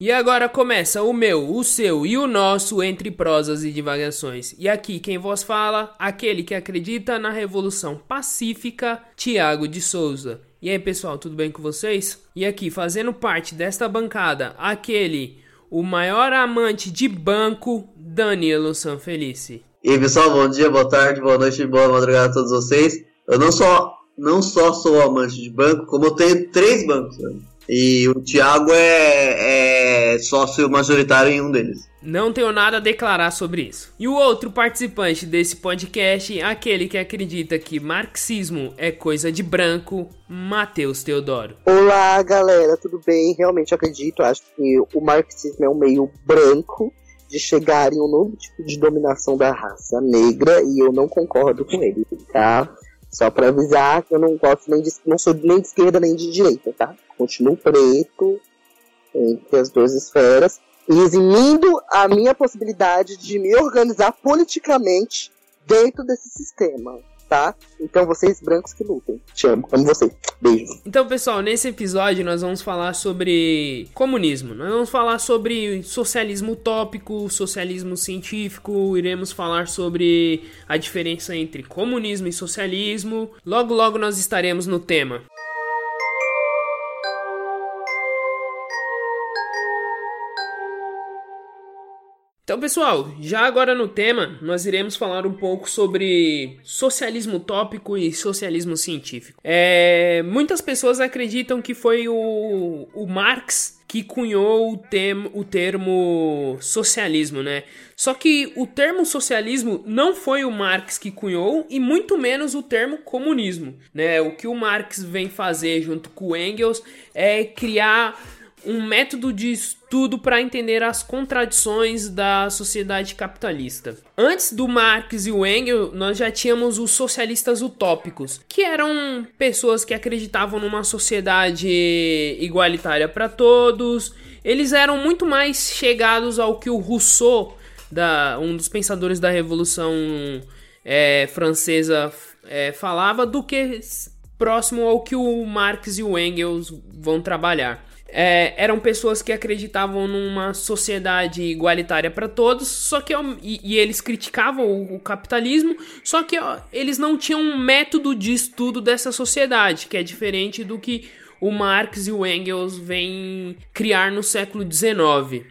E agora começa o meu, o seu e o nosso entre prosas e divagações. E aqui quem vos fala, aquele que acredita na revolução pacífica, Tiago de Souza. E aí pessoal, tudo bem com vocês? E aqui fazendo parte desta bancada, aquele, o maior amante de banco, Danilo Sanfelice. E aí pessoal, bom dia, boa tarde, boa noite, boa madrugada a todos vocês. Eu não só, não só sou amante de banco, como eu tenho três bancos. Né? E o Thiago é, é sócio majoritário em um deles. Não tenho nada a declarar sobre isso. E o outro participante desse podcast, aquele que acredita que marxismo é coisa de branco, Matheus Teodoro. Olá, galera, tudo bem? Realmente acredito, acho que o marxismo é um meio branco de chegar em um novo tipo de dominação da raça negra e eu não concordo com ele, tá? Só para avisar que eu não gosto nem de, não sou nem de esquerda nem de direita, tá? Continuo preto entre as duas esferas eximindo a minha possibilidade de me organizar politicamente dentro desse sistema, tá? Então vocês brancos que lutem. Te amo, amo vocês. Beijo. Então, pessoal, nesse episódio nós vamos falar sobre comunismo. Nós vamos falar sobre socialismo utópico, socialismo científico, iremos falar sobre a diferença entre comunismo e socialismo. Logo logo nós estaremos no tema. Então, pessoal, já agora no tema, nós iremos falar um pouco sobre socialismo utópico e socialismo científico. É, muitas pessoas acreditam que foi o, o Marx que cunhou o, tem, o termo socialismo, né? Só que o termo socialismo não foi o Marx que cunhou e muito menos o termo comunismo, né? O que o Marx vem fazer junto com o Engels é criar um método de estudo para entender as contradições da sociedade capitalista. Antes do Marx e o Engels, nós já tínhamos os socialistas utópicos, que eram pessoas que acreditavam numa sociedade igualitária para todos. Eles eram muito mais chegados ao que o Rousseau, da, um dos pensadores da Revolução é, Francesa, é, falava, do que próximo ao que o Marx e o Engels vão trabalhar é, eram pessoas que acreditavam numa sociedade igualitária para todos, só que e, e eles criticavam o, o, capitalismo, só que ó, eles não tinham um método de estudo dessa sociedade, que é diferente do que o Marx e o Engels vêm criar no século XIX.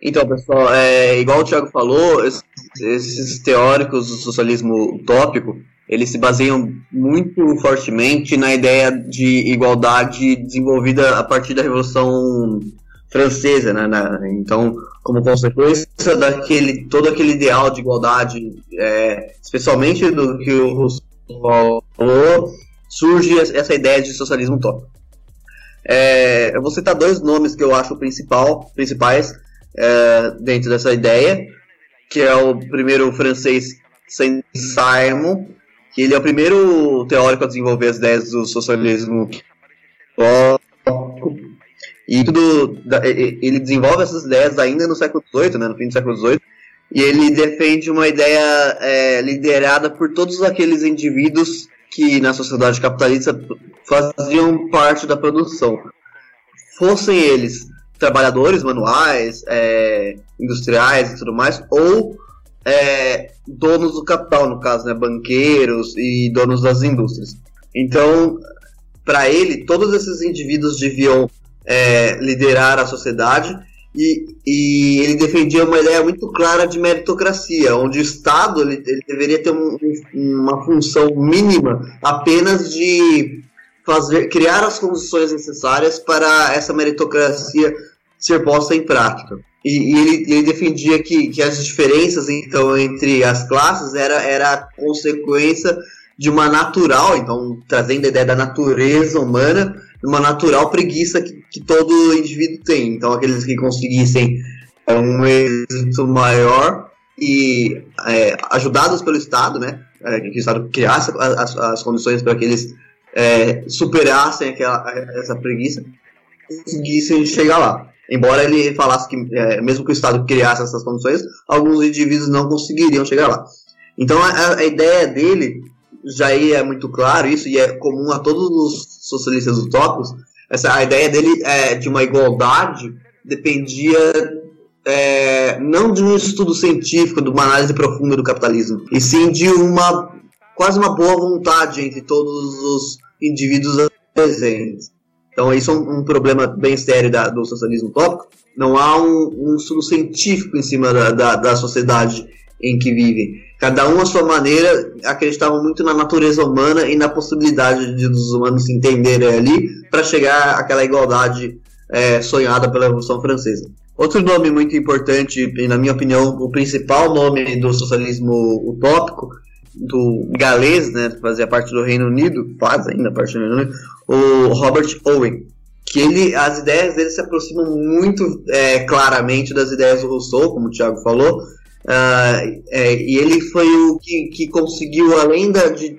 Então, pessoal, é, igual o Thiago falou, esses, esses teóricos do socialismo utópico, eles se baseiam muito fortemente na ideia de igualdade desenvolvida a partir da Revolução Francesa, né? Então, como consequência daquele todo aquele ideal de igualdade, é, especialmente do que o Rousseau falou, surge essa ideia de socialismo utópico. É, eu vou citar dois nomes que eu acho principal, principais é, dentro dessa ideia, que é o primeiro francês Saint-Simon, que ele é o primeiro teórico a desenvolver as ideias do socialismo. E tudo ele desenvolve essas ideias ainda no século XVIII, né, no fim do século XVIII, e ele defende uma ideia é, liderada por todos aqueles indivíduos que na sociedade capitalista faziam parte da produção, fossem eles trabalhadores manuais, é, industriais e tudo mais, ou é, donos do capital, no caso, né, banqueiros e donos das indústrias. Então, para ele, todos esses indivíduos deviam é, liderar a sociedade e, e, ele defendia uma ideia muito clara de meritocracia, onde o Estado ele, ele deveria ter um, uma função mínima apenas de fazer, criar as condições necessárias para essa meritocracia ser posta em prática. E, e ele, ele, defendia que, que as diferenças então entre as classes era, era consequência de uma natural, então trazendo a ideia da natureza humana, uma natural preguiça que, que todo indivíduo tem. Então aqueles que conseguissem é, um êxito maior e é, ajudados pelo Estado, né, é, que o Estado criasse as, as condições para que eles é, superassem aquela, essa preguiça, conseguissem chegar lá. Embora ele falasse que, é, mesmo que o Estado criasse essas condições, alguns indivíduos não conseguiriam chegar lá. Então a, a ideia dele já é muito claro isso e é comum a todos os socialistas utópicos. Essa a ideia dele é de uma igualdade dependia é, não de um estudo científico, de uma análise profunda do capitalismo, e sim de uma quase uma boa vontade entre todos os indivíduos presentes. Então isso é um, um problema bem sério da, do socialismo utópico. Não há um, um estudo científico em cima da, da, da sociedade em que vivem. Cada um à sua maneira acreditavam muito na natureza humana e na possibilidade de os humanos se entenderem ali para chegar àquela igualdade é, sonhada pela Revolução Francesa. Outro nome muito importante, e na minha opinião, o principal nome do socialismo utópico, do galês, né, fazia parte do Reino Unido, faz ainda parte do Reino Unido, o Robert Owen, que ele, as ideias dele se aproximam muito é, claramente das ideias do Rousseau, como o Thiago falou, uh, é, e ele foi o que, que conseguiu, além da, de,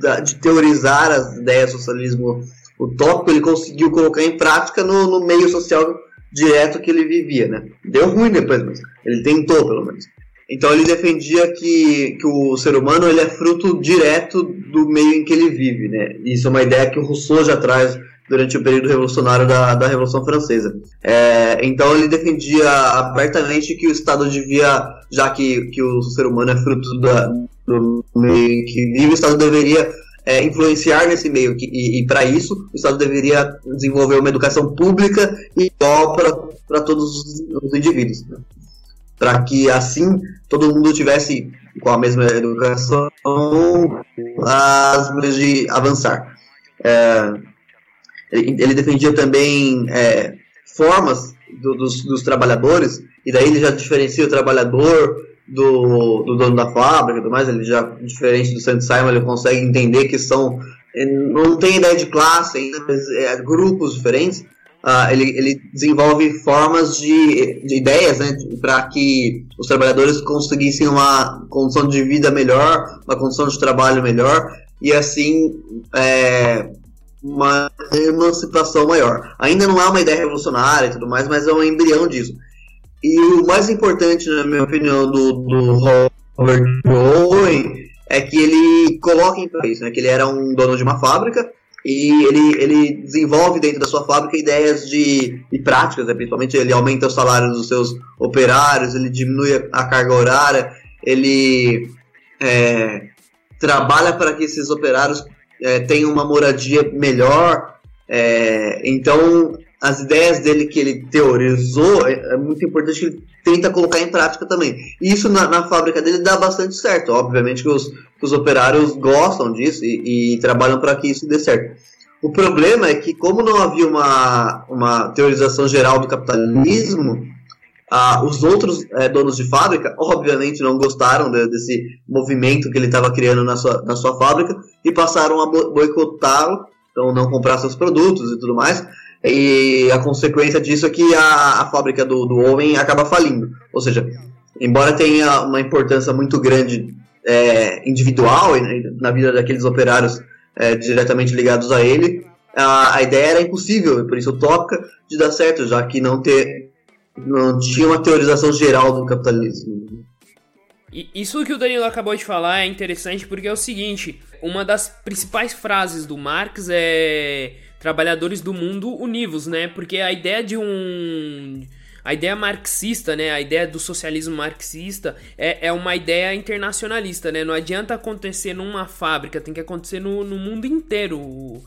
da, de teorizar as ideias do socialismo utópico, ele conseguiu colocar em prática no, no meio social direto que ele vivia, né? Deu ruim depois, mas ele tentou, pelo menos. Então ele defendia que, que o ser humano ele é fruto direto do meio em que ele vive, né? Isso é uma ideia que o Rousseau já traz durante o período revolucionário da, da Revolução Francesa. É, então ele defendia abertamente que o Estado devia, já que, que o ser humano é fruto da, do meio em que vive, o Estado deveria é, influenciar nesse meio. E, e para isso, o Estado deveria desenvolver uma educação pública igual para todos os, os indivíduos. Né? Para que assim todo mundo tivesse com a mesma educação as meios de avançar. É, ele, defendia também é, formas do, dos, dos trabalhadores, e daí ele já diferencia o trabalhador do, do dono da fábrica e tudo mais, ele já, diferente do Saint Simon, ele consegue entender que são, não tem ideia de classe ainda, mas é, grupos diferentes, uh, ele, ele desenvolve formas de, de ideias né, para que os trabalhadores conseguissem uma condição de vida melhor, uma condição de trabalho melhor, e assim é, uma emancipação maior. Ainda não é uma ideia revolucionária e tudo mais, mas é um embrião disso. E o mais importante, na minha opinião, do, do Robert Owen é que ele coloca em isso, né? Que ele era um dono de uma fábrica e ele, ele desenvolve dentro da sua fábrica ideias de, de práticas, né? principalmente ele aumenta o salário dos seus operários, ele diminui a carga horária, ele é, trabalha para que esses operários é, tenham uma moradia melhor. É, então as ideias dele que ele teorizou, é, é, muito importante que ele tenta colocar em prática também. E isso na, na fábrica dele dá bastante certo. Obviamente que os, que os operários gostam disso e, e trabalham para que isso dê certo. O problema é que, como não havia uma, uma teorização geral do capitalismo, ah, os outros é, donos de fábrica, obviamente, não gostaram de, desse movimento que ele estava criando na sua, na sua fábrica e passaram a boicotá-lo, então não comprar seus produtos e tudo mais. E a consequência disso é que a, a fábrica do, do Owen acaba falindo. Ou seja, embora tenha uma importância muito grande é, individual na vida daqueles operários é, diretamente ligados a ele, a, a, ideia era impossível, por isso utópica, de dar certo, já que não, ter, não tinha uma teorização geral do capitalismo. Isso que o Danilo acabou de falar é interessante porque é o seguinte: uma das principais frases do Marx é trabalhadores do mundo univos, né? Porque a ideia de um a ideia marxista, né, a ideia do socialismo marxista é, é uma ideia internacionalista, né? Não adianta acontecer numa fábrica, tem que acontecer no, no mundo inteiro.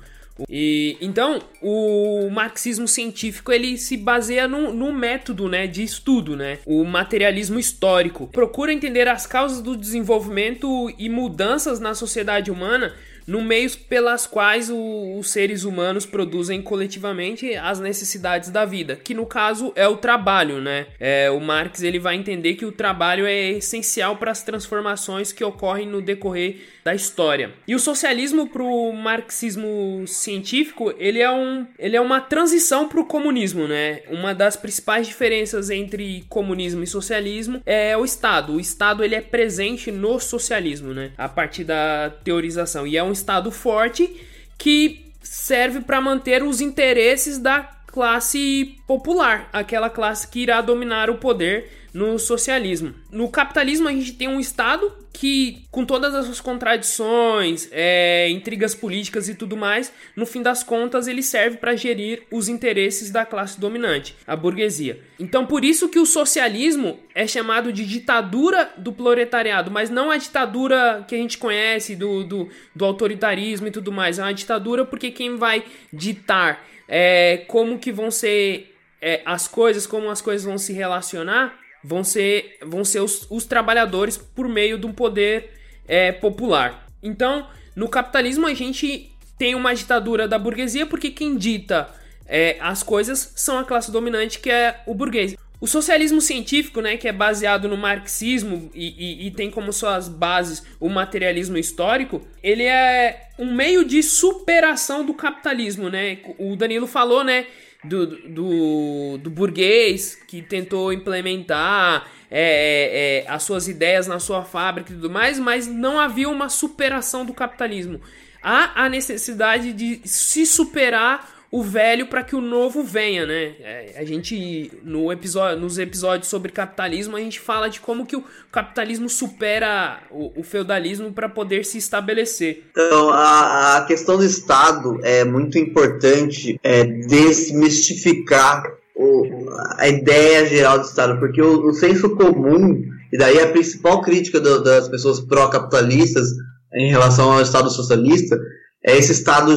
E então o marxismo científico ele se baseia no, no, método né, de estudo, né? O materialismo histórico procura entender as causas do desenvolvimento e mudanças na sociedade humana no meios pelas quais o, os seres humanos produzem coletivamente as necessidades da vida, que no caso é o trabalho, né? É, o Marx ele vai entender que o trabalho é essencial para as transformações que ocorrem no decorrer da história. E o socialismo para o marxismo científico ele é, um, ele é uma transição para o comunismo, né? Uma das principais diferenças entre comunismo e socialismo é o Estado. O Estado ele é presente no socialismo, né? A partir da teorização e é um Estado forte que serve para manter os interesses da classe popular, aquela classe que irá dominar o poder no socialismo. No capitalismo a gente tem um Estado que, com todas as suas contradições, é, intrigas políticas e tudo mais, no fim das contas ele serve para gerir os interesses da classe dominante, a burguesia. Então por isso que o socialismo é chamado de ditadura do proletariado, mas não a ditadura que a gente conhece do, do, do autoritarismo e tudo mais, é uma ditadura porque quem vai ditar é, como que vão ser é, as coisas, como as coisas vão se relacionar, vão ser, vão ser os, os trabalhadores por meio de um poder é, popular. Então, no capitalismo a gente tem uma ditadura da burguesia porque quem dita é, as coisas são a classe dominante que é o burguês. O socialismo científico, né, que é baseado no marxismo e, e, e, tem como suas bases o materialismo histórico, ele é um meio de superação do capitalismo, né? O Danilo falou, né, do, do, do burguês que tentou implementar é, é, é, as suas ideias na sua fábrica e tudo mais, mas não havia uma superação do capitalismo. Há a necessidade de se superar o velho para que o novo venha, né? É, a gente no episódio, nos episódios sobre capitalismo a gente fala de como que o capitalismo supera o, o feudalismo para poder se estabelecer. Então a, a, questão do Estado é muito importante é, desmistificar o, a ideia geral do Estado, porque o, o senso comum e daí a principal crítica do, das pessoas pró-capitalistas em relação ao Estado socialista é esse Estado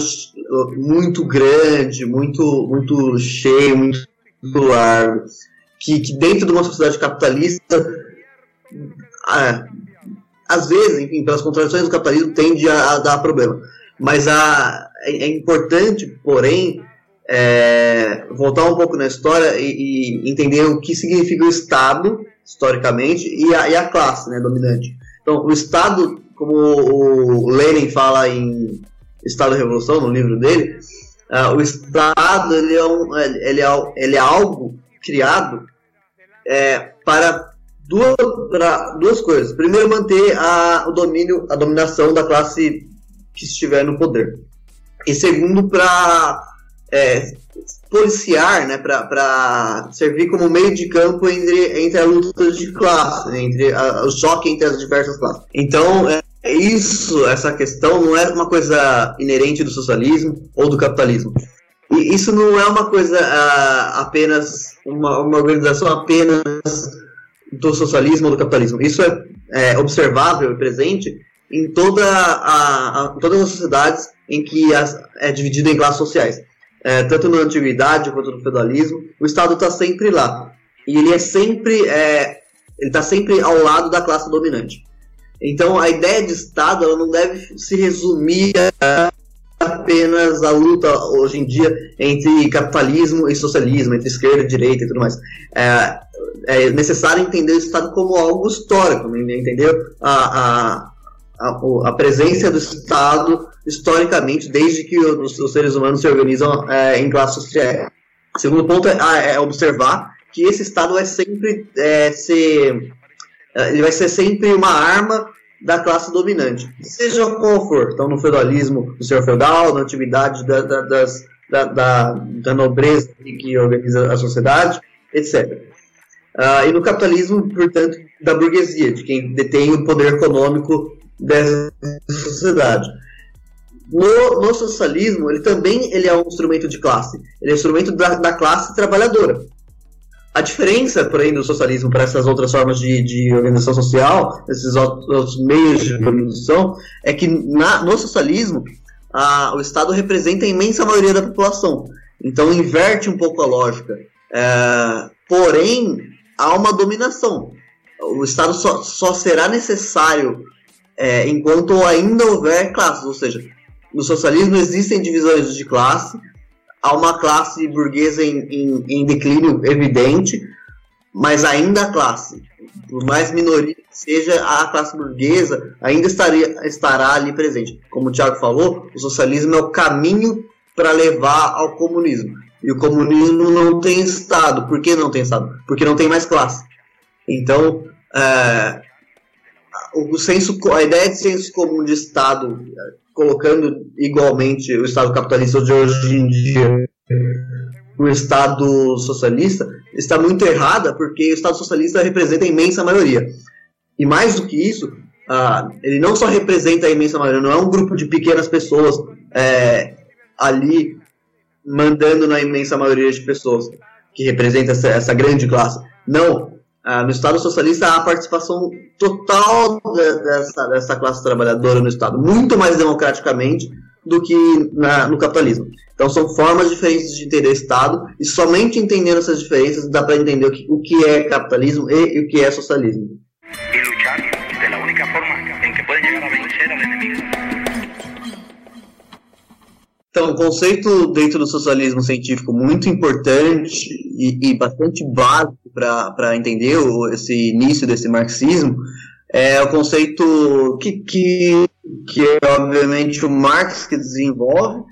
muito grande, muito, muito cheio, muito largo, que, que dentro de uma sociedade capitalista, às vezes, enfim, pelas contradições do capitalismo, tende a, a dar problema. Mas a, é, é importante, porém, é, voltar um pouco na história e, e, entender o que significa o Estado, historicamente, e a, e a classe né, dominante. Então, o Estado, como o Lenin fala em Estado da Revolução, no livro dele, uh, o Estado ele é, um, ele, é, ele é algo criado é, para duas, para duas coisas. Primeiro, manter a, o domínio, a dominação da classe que estiver no poder. E segundo, para é, policiar, né, para servir como meio de campo entre, entre a luta de classe, entre a, o choque entre as diversas classes. Então, é, isso, essa questão não é uma coisa inerente do socialismo ou do capitalismo. E isso não é uma coisa uh, apenas, uma, uma organização apenas do socialismo ou do capitalismo. Isso é, é observável e presente em toda a, a, todas as sociedades em que as, é dividido em classes sociais. É, tanto na antiguidade quanto no feudalismo, o Estado está sempre lá. E ele é sempre, é, ele está sempre ao lado da classe dominante. Então a ideia de Estado ela não deve se resumir a apenas a luta hoje em dia entre capitalismo e socialismo, entre esquerda e direita e tudo mais. É, é necessário entender o Estado como algo histórico, né? entendeu? A, a, a, a, presença do Estado historicamente, desde que os, os seres humanos se organizam é, em classes sociais. O segundo ponto é, é, observar que esse Estado é sempre é, ser é, ele vai ser sempre uma arma da classe dominante, seja qual for. Então, no feudalismo, no senhor feudal, na atividade da, da, das, da, da, da, nobreza que organiza a sociedade, etc. Uh, ah, e no capitalismo, portanto, da burguesia, de quem detém o poder econômico dessa sociedade. No, no, socialismo, ele também ele é um instrumento de classe. Ele é um instrumento da, da classe trabalhadora. A diferença, porém, do socialismo para essas outras formas de, de organização social, esses outros meios de organização, é que na, no socialismo a, o Estado representa a imensa maioria da população. Então inverte um pouco a lógica. É, porém, há uma dominação. O Estado só, só será necessário é, enquanto ainda houver classes, ou seja, no socialismo existem divisões de classe, há uma classe burguesa em, em, em declínio evidente, mas ainda a classe, por mais minoria que seja, a classe burguesa ainda estaria, estará ali presente. Como o Tiago falou, o socialismo é o caminho para levar ao comunismo. E o comunismo não tem Estado. Por que não tem Estado? Porque não tem mais classe. Então, é, o senso, a ideia de senso comum de Estado colocando igualmente o Estado capitalista de hoje em dia o Estado socialista está muito errada, porque o Estado socialista representa a imensa maioria. E mais do que isso, uh, ele não só representa a imensa maioria, não é um grupo de pequenas pessoas é, ali mandando na imensa maioria de pessoas que representa essa, essa grande classe. Não. Uh, no Estado socialista há a participação total dessa, dessa classe trabalhadora no Estado, muito mais democraticamente do que na, no capitalismo. Então são formas diferentes de entender Estado e somente entendendo essas diferenças dá para entender o que, o que é capitalismo e, e o que é socialismo. Então, um conceito dentro do socialismo científico muito importante e, e bastante básico para entender o, esse início desse marxismo é o conceito que, que, que é, obviamente, o Marx que desenvolve,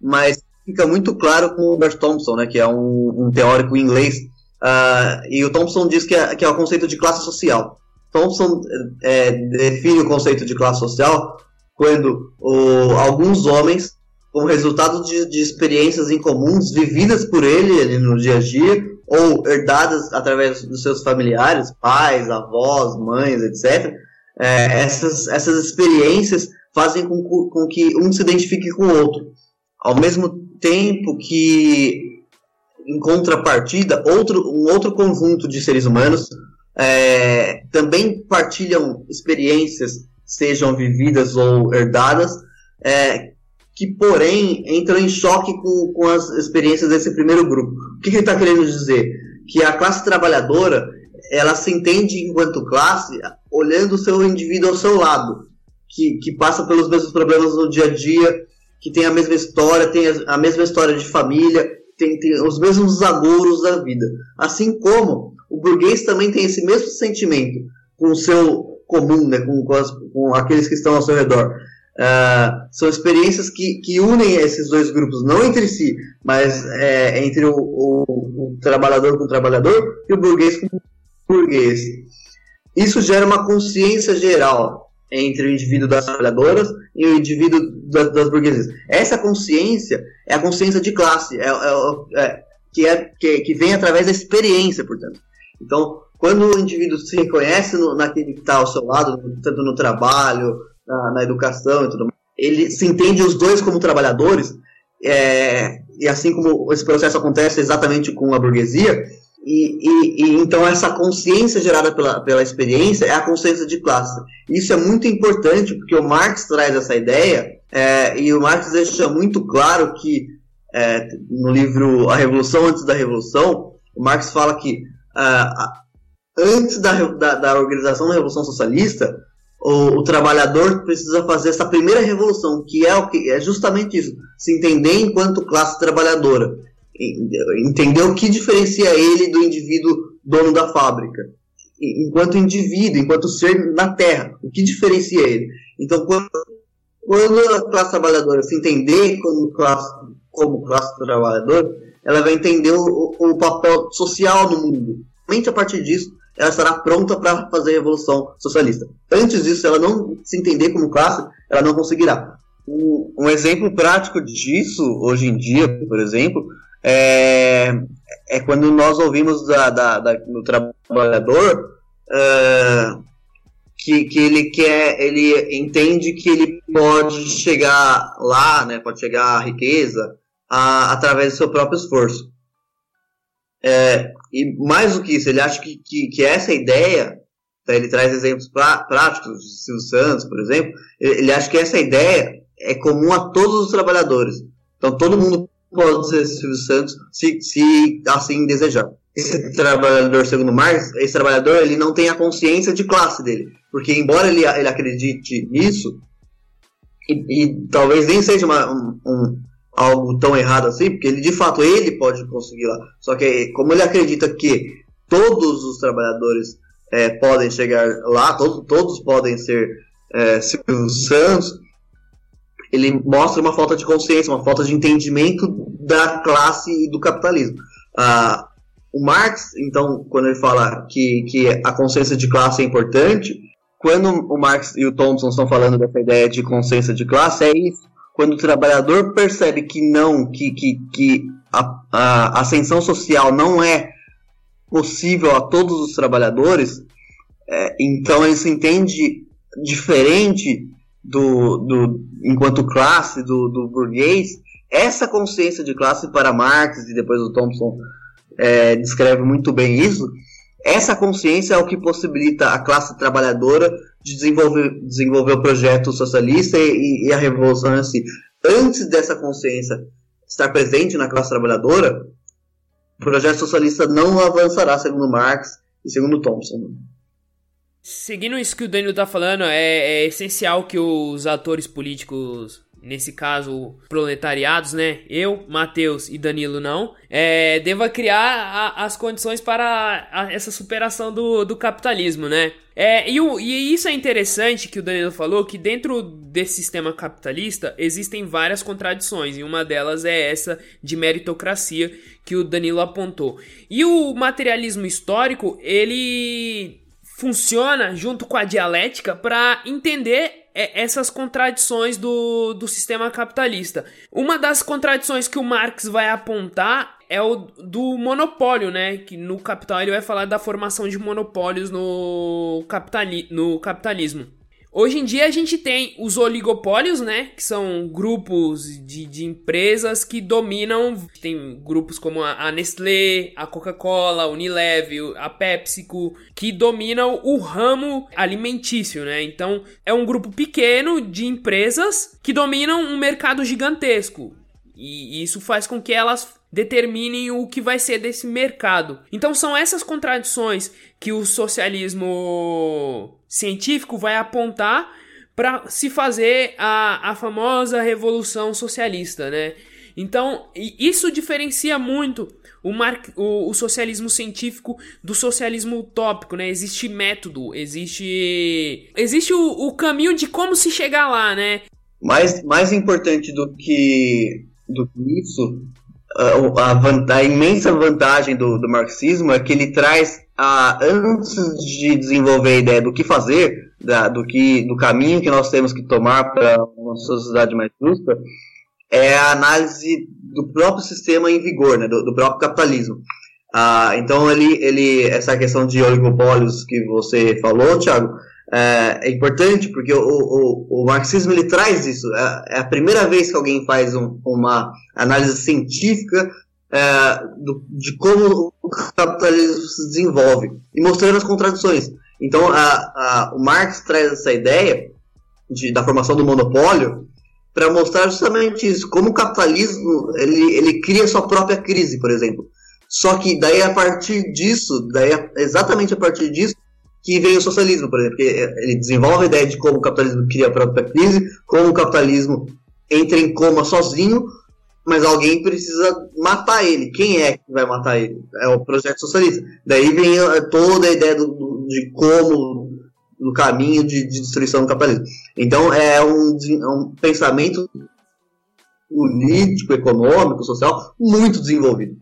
mas fica muito claro com o Robert Thompson, né, que é um, um teórico inglês. Uh, e o Thompson diz que é, que é o conceito de classe social. Thompson é, define o conceito de classe social quando o, alguns homens como resultado de, de experiências incomuns vividas por ele no dia a dia ou herdadas através dos seus familiares, pais, avós, mães, etc. É, essas, essas experiências fazem com, com que um se identifique com o outro. Ao mesmo tempo que, em contrapartida, outro, um outro conjunto de seres humanos é, também partilham experiências, sejam vividas ou herdadas, é, que, porém, entram em choque com, com as experiências desse primeiro grupo. O que, que ele está querendo dizer? Que a classe trabalhadora ela se entende enquanto classe olhando o seu indivíduo ao seu lado, que, que passa pelos mesmos problemas no dia a dia, que tem a mesma história, tem a mesma história de família, tem, tem os mesmos agouros da vida. Assim como o burguês também tem esse mesmo sentimento com o seu comum, né, com, com, as, com aqueles que estão ao seu redor. Uh, são experiências que, que unem esses dois grupos, não entre si, mas é, entre o, o, o, trabalhador com o trabalhador e o burguês com o burguês. Isso gera uma consciência geral entre o indivíduo das trabalhadoras e o indivíduo das, das burguesias. Essa consciência é a consciência de classe, é, é, é, que, é que, que vem através da experiência, portanto. Então, quando o indivíduo se reconhece no, naquele que está ao seu lado, tanto no trabalho, na, na educação e tudo mais, ele se entende os dois como trabalhadores, é, e assim como esse processo acontece exatamente com a burguesia, e, e, e, então essa consciência gerada pela, pela experiência é a consciência de classe. Isso é muito importante porque o Marx traz essa ideia é, e o Marx deixa muito claro que é, no livro A Revolução Antes da Revolução, o Marx fala que é, antes da, da, da organização da Revolução Socialista, o, o, trabalhador precisa fazer essa primeira revolução, que é o que é justamente isso, se entender enquanto classe trabalhadora, entender o que diferencia ele do indivíduo dono da fábrica, enquanto indivíduo, enquanto ser na Terra, o que diferencia ele. Então, quando, quando a classe trabalhadora se entender como classe, como classe trabalhadora, ela vai entender o, o papel social no mundo. Somente a partir disso ela estará pronta para fazer a revolução socialista. Antes disso, ela não se entender como classe, ela não conseguirá. Um, exemplo prático disso, hoje em dia, por exemplo, é, é quando nós ouvimos da, da, da do trabalhador uh, que, que ele quer, ele entende que ele pode chegar lá, né, pode chegar à riqueza a, através do seu próprio esforço. É, e mais do que isso, ele acha que, que, que essa ideia, tá, ele traz exemplos pra, práticos de Silvio Santos, por exemplo, ele, ele, acha que essa ideia é comum a todos os trabalhadores. Então todo mundo pode ser Silvio Santos se, se assim desejar. Esse trabalhador, segundo Marx, esse trabalhador ele não tem a consciência de classe dele. Porque embora ele, ele acredite nisso, e, e talvez nem seja uma, um, um algo tão errado assim, porque ele de fato ele pode conseguir lá. Só que como ele acredita que todos os trabalhadores é, podem chegar lá, todos, todos podem ser é, Silvio Santos, ele mostra uma falta de consciência, uma falta de entendimento da classe e do capitalismo. Ah, o Marx, então, quando ele fala que, que a consciência de classe é importante, quando o Marx e o Thompson estão falando dessa ideia de consciência de classe, é isso quando o trabalhador percebe que não, que, que, que a, a ascensão social não é possível a todos os trabalhadores, é, então ele se entende diferente do, do enquanto classe do, do burguês. Essa consciência de classe para Marx e depois o Thompson é, descreve muito bem isso. Essa consciência é o que possibilita a classe trabalhadora de desenvolver, desenvolver o projeto socialista e, e a revolução em si. Antes dessa consciência estar presente na classe trabalhadora, o projeto socialista não avançará, segundo Marx e segundo Thompson. Seguindo isso que o Daniel está falando, é, é essencial que os atores políticos nesse caso, proletariados, né? Eu, Matheus e Danilo não, é, deva criar a, as condições para a, essa superação do, do capitalismo, né? É, e, o, e isso é interessante que o Danilo falou, que dentro desse sistema capitalista existem várias contradições, e uma delas é essa de meritocracia que o Danilo apontou. E o materialismo histórico, ele funciona junto com a dialética para entender é, essas contradições do, do sistema capitalista. Uma das contradições que o Marx vai apontar é o do monopólio, né? Que no Capital ele vai falar da formação de monopólios no, capitali no capitalismo. Hoje em dia a gente tem os oligopólios, né? Que são grupos de, de empresas que dominam. Tem grupos como a, Nestlé, a Coca-Cola, a Unilever, a PepsiCo, que dominam o ramo alimentício, né? Então é um grupo pequeno de empresas que dominam um mercado gigantesco. E isso faz com que elas determinem o que vai ser desse mercado. Então são essas contradições que o socialismo científico vai apontar para se fazer a, a famosa revolução socialista, né? Então, isso diferencia muito o, mar... o, o, socialismo científico do socialismo utópico, né? Existe método, existe existe o, o caminho de como se chegar lá, né? Mais, mais importante do que, do que isso, a, a, a imensa vantagem do, do, marxismo é que ele traz, a, antes de desenvolver a ideia do que fazer, da, do, que, do caminho que nós temos que tomar para uma sociedade mais justa, é a análise do próprio sistema em vigor, né, do, do próprio capitalismo. Ah, então ele, ele, essa questão de oligopólios que você falou, Thiago, é, é importante porque o, o, o, marxismo ele traz isso. É, é, a primeira vez que alguém faz um, uma análise científica é, do, de como o capitalismo se desenvolve e mostrando as contradições. Então, a, a, o Marx traz essa ideia de, da formação do monopólio para mostrar justamente isso, como o capitalismo ele, ele cria sua própria crise, por exemplo. Só que daí a partir disso, daí exatamente a partir disso, que vem o socialismo, por exemplo, que ele desenvolve a ideia de como o capitalismo cria a própria crise, como o capitalismo entra em coma sozinho, mas alguém precisa matar ele. Quem é que vai matar ele? É o projeto socialista. Daí vem toda a ideia do, do, de como, do caminho de, de, destruição do capitalismo. Então é um, é um pensamento político, econômico, social muito desenvolvido,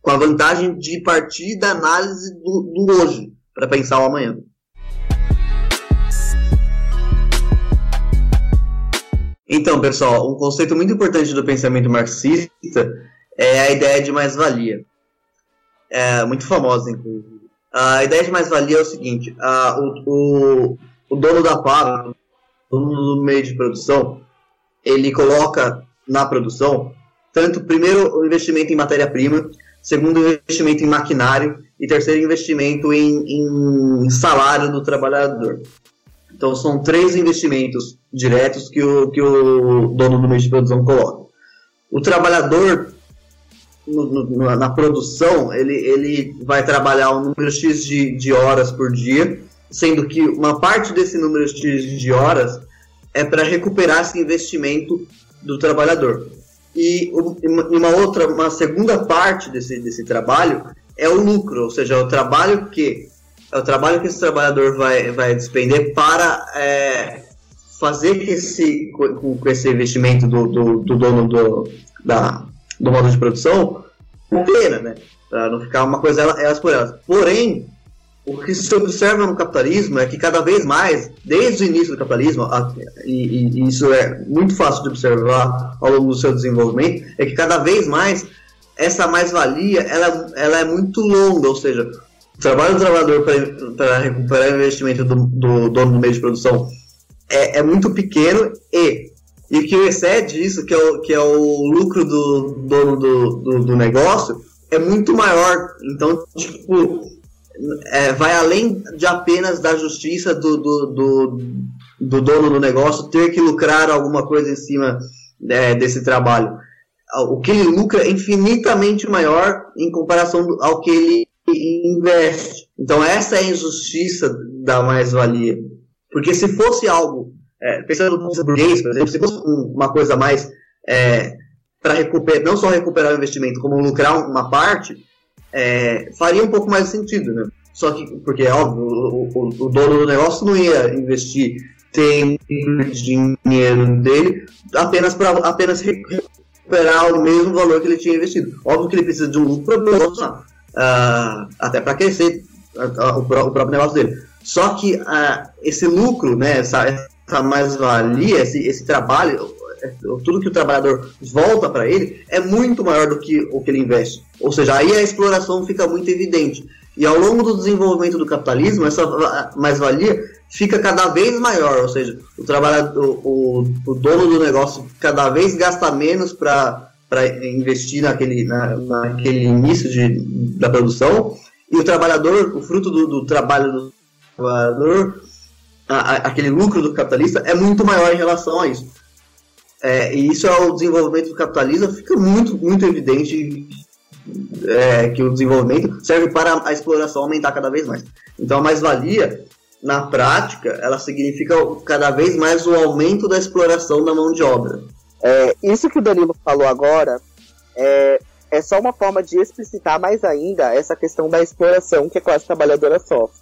com a vantagem de partir da análise do, do hoje para pensar o amanhã. Então, pessoal, um conceito muito importante do pensamento marxista é a ideia de mais-valia. É muito famosa, inclusive. A ideia de mais-valia é o seguinte: a, o, o, o dono da fábrica, o dono do meio de produção, ele coloca na produção tanto primeiro o investimento em matéria-prima, segundo investimento em maquinário e terceiro investimento em, em salário do trabalhador. Então são três investimentos diretos que o, que o dono do meio de produção coloca. O trabalhador no, no, na produção ele, ele vai trabalhar um número X de, de horas por dia, sendo que uma parte desse número X de horas é para recuperar esse investimento do trabalhador. E uma outra, uma segunda parte desse, desse trabalho é o lucro, ou seja, é o trabalho que é o trabalho que esse trabalhador vai, vai despender para é, fazer que esse, com, com, esse investimento do, do, do dono do, da, do modo de produção pena, né? Para não ficar uma coisa elas por elas. Porém, o que se observa no capitalismo é que cada vez mais, desde o início do capitalismo, e, e, isso é muito fácil de observar ao longo do seu desenvolvimento, é que cada vez mais essa mais-valia ela, ela é muito longa, ou seja, o trabalho do trabalhador para recuperar o investimento do, do, dono do meio de produção é, é muito pequeno e, e que excede isso, que é o, que é o lucro do dono do, do, do negócio, é muito maior. Então, tipo, é, vai além de apenas da justiça do, do, do, do, dono do negócio ter que lucrar alguma coisa em cima é, desse trabalho. O que ele lucra é infinitamente maior em comparação ao que ele investe. Então, essa é a injustiça da mais-valia. Porque se fosse algo, é, pensando no burguês, por exemplo, se fosse uma coisa mais é, para recuperar, não só recuperar o investimento, como lucrar uma parte, é, faria um pouco mais sentido, né? Só que, porque é óbvio, o, o, o dono do negócio não ia investir tempo dinheiro dele apenas para apenas recuperar o mesmo valor que ele tinha investido. Óbvio que ele precisa de um lucro para uh, até para crescer uh, o, o, próprio negócio dele. Só que uh, esse lucro, né, essa, essa mais-valia, esse, esse trabalho, tudo que o trabalhador volta para ele é muito maior do que o que ele investe. Ou seja, aí a exploração fica muito evidente. E ao longo do desenvolvimento do capitalismo, essa mais-valia fica cada vez maior, ou seja, o, trabalhador, o, o dono do negócio cada vez gasta menos para investir naquele, na, naquele início de, da produção, e o trabalhador, o fruto do, do trabalho do trabalhador, a, a, aquele lucro do capitalista é muito maior em relação a isso. É, e isso é o desenvolvimento do capitalismo, fica muito, muito evidente é, que o desenvolvimento serve para a exploração aumentar cada vez mais. Então a mais-valia, na prática, ela significa cada vez mais o aumento da exploração da mão de obra. É, isso que o Danilo falou agora é, é só uma forma de explicitar mais ainda essa questão da exploração que a classe trabalhadora sofre.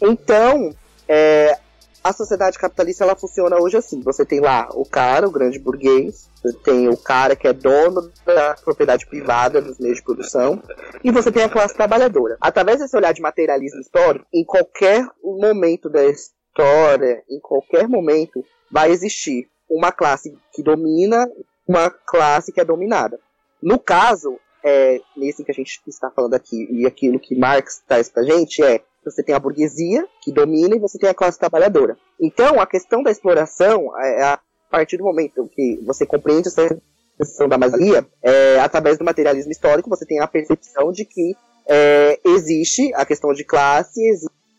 Então, é, a sociedade capitalista ela funciona hoje assim. Você tem lá o cara, o grande burguês, você tem o cara que é dono da propriedade privada dos meios de produção, e você tem a classe trabalhadora. Através desse olhar de materialismo histórico, em qualquer momento da história, em qualquer momento, vai existir uma classe que domina, uma classe que é dominada. No caso, é, nesse que a gente está falando aqui, e aquilo que Marx traz pra gente é você tem a burguesia, que domina, e você tem a classe trabalhadora. Então, a questão da exploração, é, é a partir do momento que você compreende essa questão da mais-valia, é, através do materialismo histórico, você tem a percepção de que é, existe a questão de classe,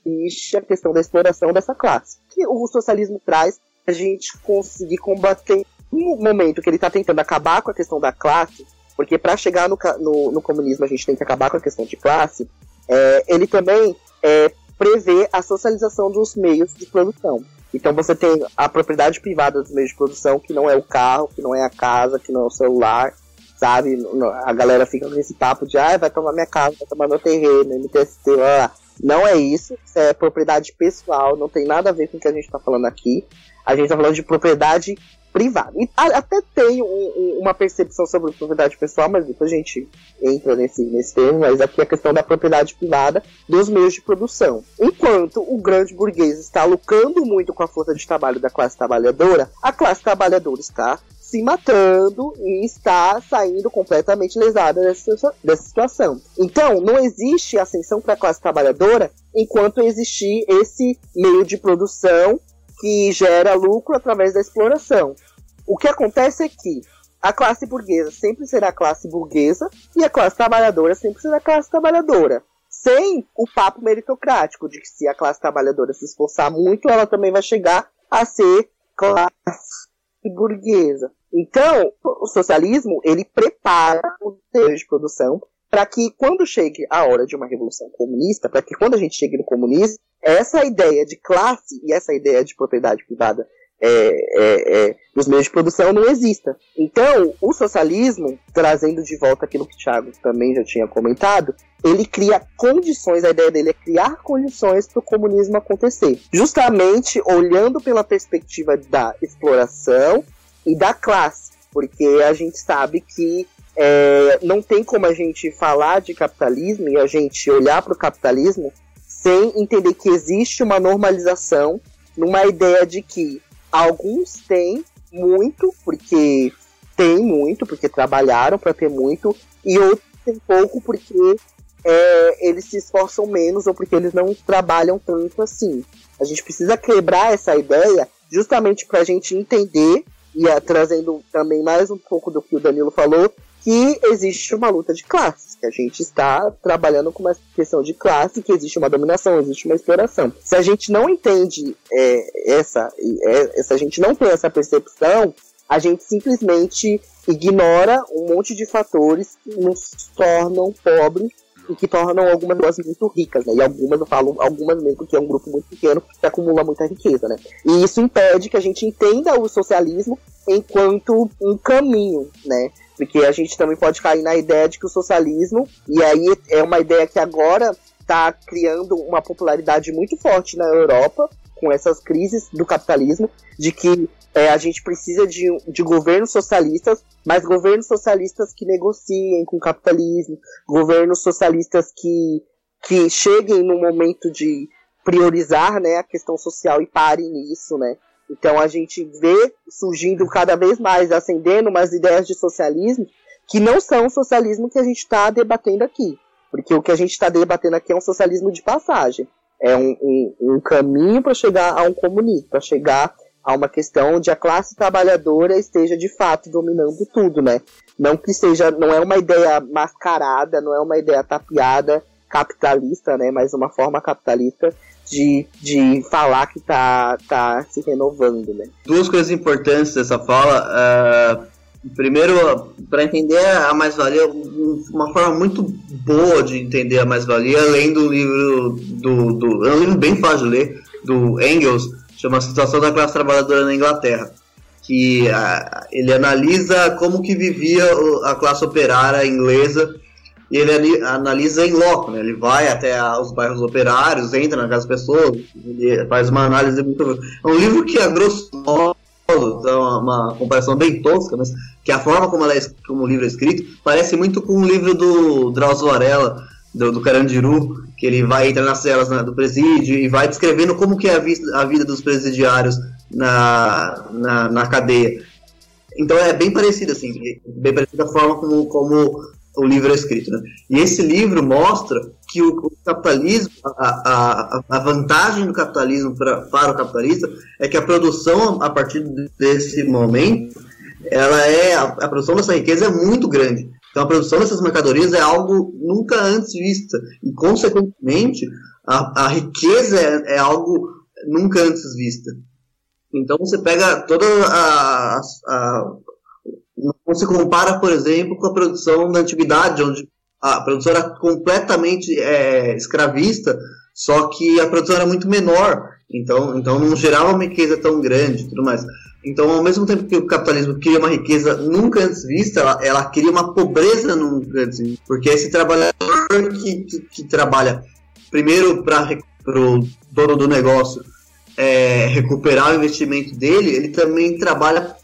existe a questão da exploração dessa classe. Que o socialismo traz a gente conseguir combater no momento que ele está tentando acabar com a questão da classe, porque para chegar no, no, no, comunismo a gente tem que acabar com a questão de classe, é, ele também é, prevê a socialização dos meios de produção. Então você tem a propriedade privada dos meios de produção, que não é o carro, que não é a casa, que não é o celular, sabe? A galera fica com esse papo de, ah, vai tomar minha casa, vai tomar meu terreno, MTST, lá. Não é isso, isso é propriedade pessoal, não tem nada a ver com o que a gente está falando aqui. A gente está falando de propriedade privado. E até tem um, um, uma percepção sobre propriedade pessoal, mas depois a gente entra nesse, nesse termo, mas aqui é a questão da propriedade privada dos meios de produção. Enquanto o grande burguês está lucrando muito com a força de trabalho da classe trabalhadora, a classe trabalhadora está se matando e está saindo completamente lesada dessa, dessa situação. Então, não existe ascensão para a classe trabalhadora enquanto existir esse meio de produção que gera lucro através da exploração. O que acontece é que a classe burguesa sempre será classe burguesa e a classe trabalhadora sempre será classe trabalhadora. Sem o papo meritocrático de que se a classe trabalhadora se esforçar muito, ela também vai chegar a ser classe burguesa. Então, o socialismo, ele prepara o meio de produção para que quando chegue a hora de uma revolução comunista, para que quando a gente chegue no comunismo, essa ideia de classe e essa ideia de propriedade privada é, é, é, nos meios de produção não exista. Então, o socialismo, trazendo de volta aquilo que o Thiago também já tinha comentado, ele cria condições, a ideia dele é criar condições para o comunismo acontecer. Justamente olhando pela perspectiva da exploração e da classe, porque a gente sabe que é, não tem como a gente falar de capitalismo e a gente olhar para o capitalismo sem entender que existe uma normalização numa ideia de que alguns têm muito, porque têm muito, porque trabalharam para ter muito, e outros têm pouco porque é, eles se esforçam menos ou porque eles não trabalham tanto assim. A gente precisa quebrar essa ideia justamente para a gente entender, e a, trazendo também mais um pouco do que o Danilo falou, que existe uma luta de classes, que a gente está trabalhando com uma questão de classe, que existe uma dominação, existe uma exploração. Se a gente não entende é, essa, é, se a gente não tem essa percepção, a gente simplesmente ignora um monte de fatores que nos tornam pobres e que tornam algumas pessoas muito ricas, né? E algumas, eu falo algumas mesmo, que é um grupo muito pequeno que acumula muita riqueza, né? E isso impede que a gente entenda o socialismo enquanto um caminho, né? Porque a gente também pode cair na ideia de que o socialismo, e aí é uma ideia que agora está criando uma popularidade muito forte na Europa, com essas crises do capitalismo, de que é, a gente precisa de, de governos socialistas, mas governos socialistas que negociem com o capitalismo, governos socialistas que, que cheguem no momento de priorizar né, a questão social e parem nisso, né? Então a gente vê surgindo cada vez mais, acendendo umas ideias de socialismo que não são o socialismo que a gente está debatendo aqui. Porque o que a gente está debatendo aqui é um socialismo de passagem. É um, um, um caminho para chegar a um comunismo, para chegar a uma questão onde a classe trabalhadora esteja de fato dominando tudo, né? Não que seja, não é uma ideia mascarada, não é uma ideia tapeada capitalista, né? Mas uma forma capitalista de, de falar que tá, tá se renovando, né? Duas coisas importantes dessa fala. Uh, primeiro, para entender a mais-valia, uma forma muito boa de entender a mais-valia, além do livro do, do. É um livro bem fácil de ler, do Engels, chama Situação da Classe Trabalhadora na Inglaterra. Que uh, ele analisa como que vivia a classe operária inglesa e ele analisa em loco, né? Ele vai até os bairros operários, entra na casa das pessoas, faz uma análise muito. É um livro que, a grosso modo, então, uma comparação bem tosca, mas que a forma como, é, como o livro é escrito parece muito com o livro do Drauzio Varela, do, do Carandiru, que ele vai entrar nas celas né, do presídio e vai descrevendo como que é a, vista, a vida dos presidiários na, na, na cadeia. Então é bem parecido, assim, bem parecida a forma como, como o livro é escrito. Né? E esse livro mostra que o, o capitalismo, a, a, a, vantagem do capitalismo pra, para o capitalista é que a produção, a partir desse momento, ela é a, a produção dessa riqueza é muito grande. Então a produção dessas mercadorias é algo nunca antes vista. E, consequentemente, a, a riqueza é, é algo nunca antes vista. Então você pega toda a, a, não se compara, por exemplo, com a produção da antiguidade, onde a produção era completamente é, escravista, só que a produção era muito menor, então, então não gerava uma riqueza tão grande tudo mais. Então, ao mesmo tempo que o capitalismo cria uma riqueza nunca antes vista, ela, ela cria uma pobreza nunca antes vista. Porque esse trabalhador que, que, que trabalha primeiro para o dono do negócio é, recuperar o investimento dele, ele também trabalha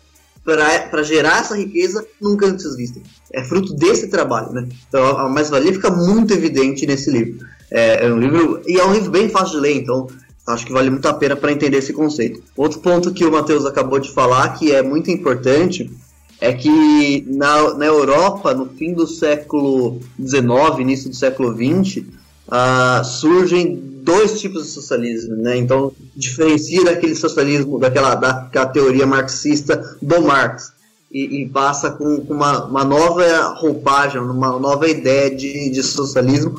para gerar essa riqueza nunca antes vista. É fruto desse trabalho, né? Então a mais-valia fica muito evidente nesse livro. É, é, um livro e é um livro bem fácil de ler, então acho que vale muito a pena para entender esse conceito. Outro ponto que o Matheus acabou de falar que é muito importante é que na, na Europa, no fim do século XIX, início do século XX, uh, ah, surgem dois tipos de socialismo, né? Então diferencia daquele socialismo, daquela, daquela teoria marxista do Marx e, e passa com, com uma, uma, nova roupagem, uma nova ideia de, de socialismo,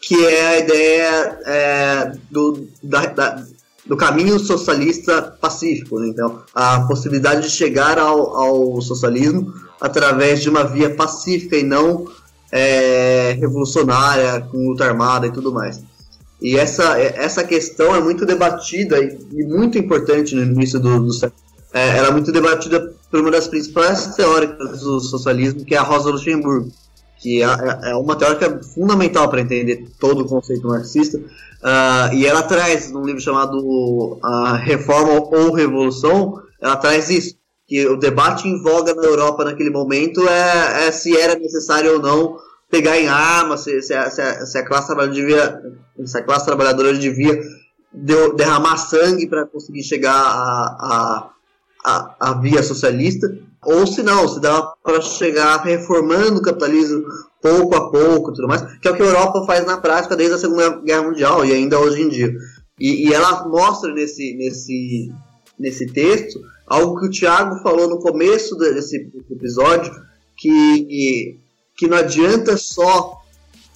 que é a ideia é, do, da, da, do caminho socialista pacífico. Né? Então, a possibilidade de chegar ao, ao socialismo através de uma via pacífica e não é, revolucionária, com luta armada e tudo mais. E essa, essa questão é muito debatida e, muito importante no início do, do. É, ela é muito debatida por uma das principais teóricas do socialismo, que é a Rosa Luxemburgo, que é, é, é uma teórica fundamental para entender todo o conceito marxista. Uh, e ela traz, num livro chamado a Reforma ou Revolução, ela traz isso, que o debate em voga na Europa naquele momento é, é se era necessário ou não pegar em armas, se, se, a, se, se a classe trabalhadora devia, se a classe trabalhadora devia derramar sangue para conseguir chegar a, a, a via socialista, ou se não, se dá para chegar reformando o capitalismo pouco a pouco tudo mais, que é o que a Europa faz na prática desde a Segunda Guerra Mundial e ainda hoje em dia. E, e ela mostra nesse, nesse, nesse texto algo que o Tiago falou no começo desse episódio, que, que não adianta só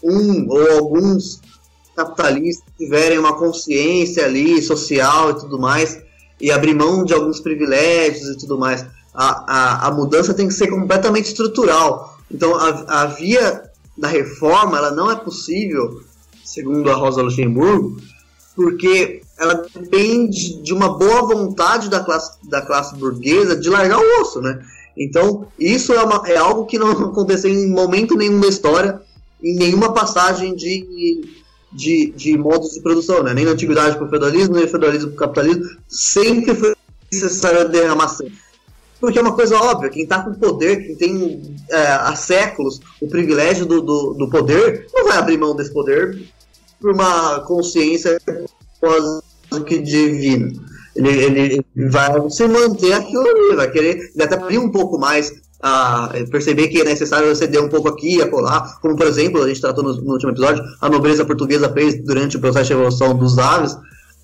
um ou alguns capitalistas tiverem uma consciência ali social e tudo mais e abrir mão de alguns privilégios e tudo mais. A, a, a mudança tem que ser completamente estrutural. Então a, a via da reforma ela não é possível, segundo a Rosa Luxemburgo, porque ela depende de uma boa vontade da classe, da classe burguesa de largar o osso, né? Então, isso é, uma, é algo que não aconteceu em momento nenhum da história, em nenhuma passagem de, de, de modos de produção, né? Nem na antiguidade para o feudalismo, nem feudalismo para o capitalismo, sempre foi necessário derramar sangue. Porque é uma coisa óbvia, quem está com poder, quem tem é, há séculos o privilégio do, do, do poder, não vai abrir mão desse poder por uma consciência quase que divina. Ele, ele vai se manter aquilo ali, vai querer até abrir um pouco mais a perceber que é necessário ceder um pouco aqui e acolá, como por exemplo, a gente tratou no, no, último episódio, a nobreza portuguesa fez durante o processo de evolução dos aves,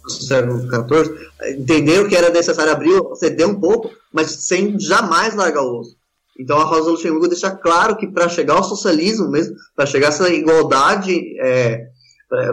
do século XIV, entendeu que era necessário abrir, ceder um pouco, mas sem jamais largar o osso. Então a Rosa Luxemburgo deixa claro que para chegar ao socialismo mesmo, para chegar a essa igualdade é, é,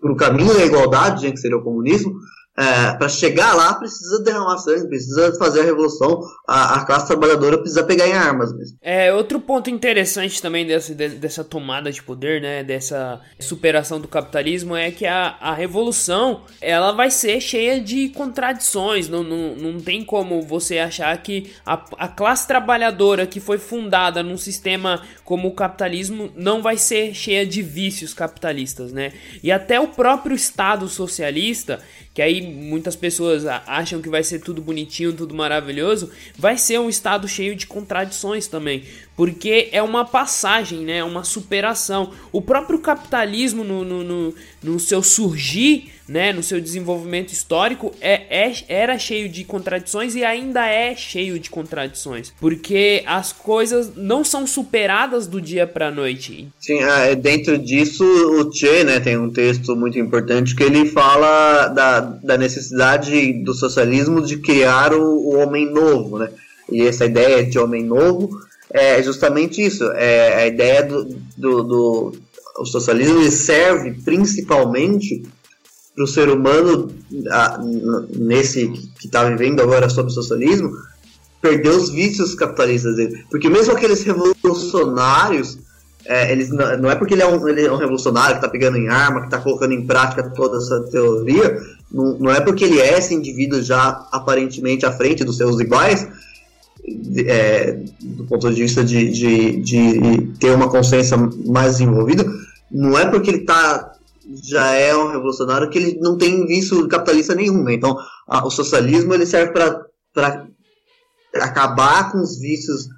para o caminho da igualdade, né, que seria o comunismo, é, para chegar lá precisa derramar sangue, precisa fazer a revolução, a, a, classe trabalhadora precisa pegar em armas mesmo. É, outro ponto interessante também dessa, dessa tomada de poder, né, dessa superação do capitalismo é que a, a revolução, ela vai ser cheia de contradições, não, não, não tem como você achar que a, a classe trabalhadora que foi fundada num sistema como o capitalismo não vai ser cheia de vícios capitalistas, né, e até o próprio Estado socialista, que aí muitas pessoas acham que vai ser tudo bonitinho, tudo maravilhoso, vai ser um estado cheio de contradições também, porque é uma passagem, né? É uma superação. O próprio capitalismo no, no, no, no seu surgir, né? No seu desenvolvimento histórico, é, é, era cheio de contradições e ainda é cheio de contradições, porque as coisas não são superadas do dia para noite. Sim, é, dentro disso o Che, né? Tem um texto muito importante que ele fala da, da necessidade do socialismo de criar o, o homem novo, né? E essa ideia de homem novo é justamente isso. É a ideia do, do, do o socialismo serve principalmente para o ser humano a, nesse que está vivendo agora sobre o socialismo perder os vícios capitalistas dele. Porque mesmo aqueles revolucionários, é, eles não, não, é porque ele é, um, ele é um revolucionário que está pegando em arma, que está colocando em prática toda essa teoria, não, não é porque ele é esse indivíduo já aparentemente à frente dos seus iguais, é, do ponto de vista de, de, de, ter uma consciência mais desenvolvida, não é porque ele tá, já é um revolucionário que ele não tem vício capitalista nenhum. Né? Então, a, o socialismo ele serve para acabar com os vícios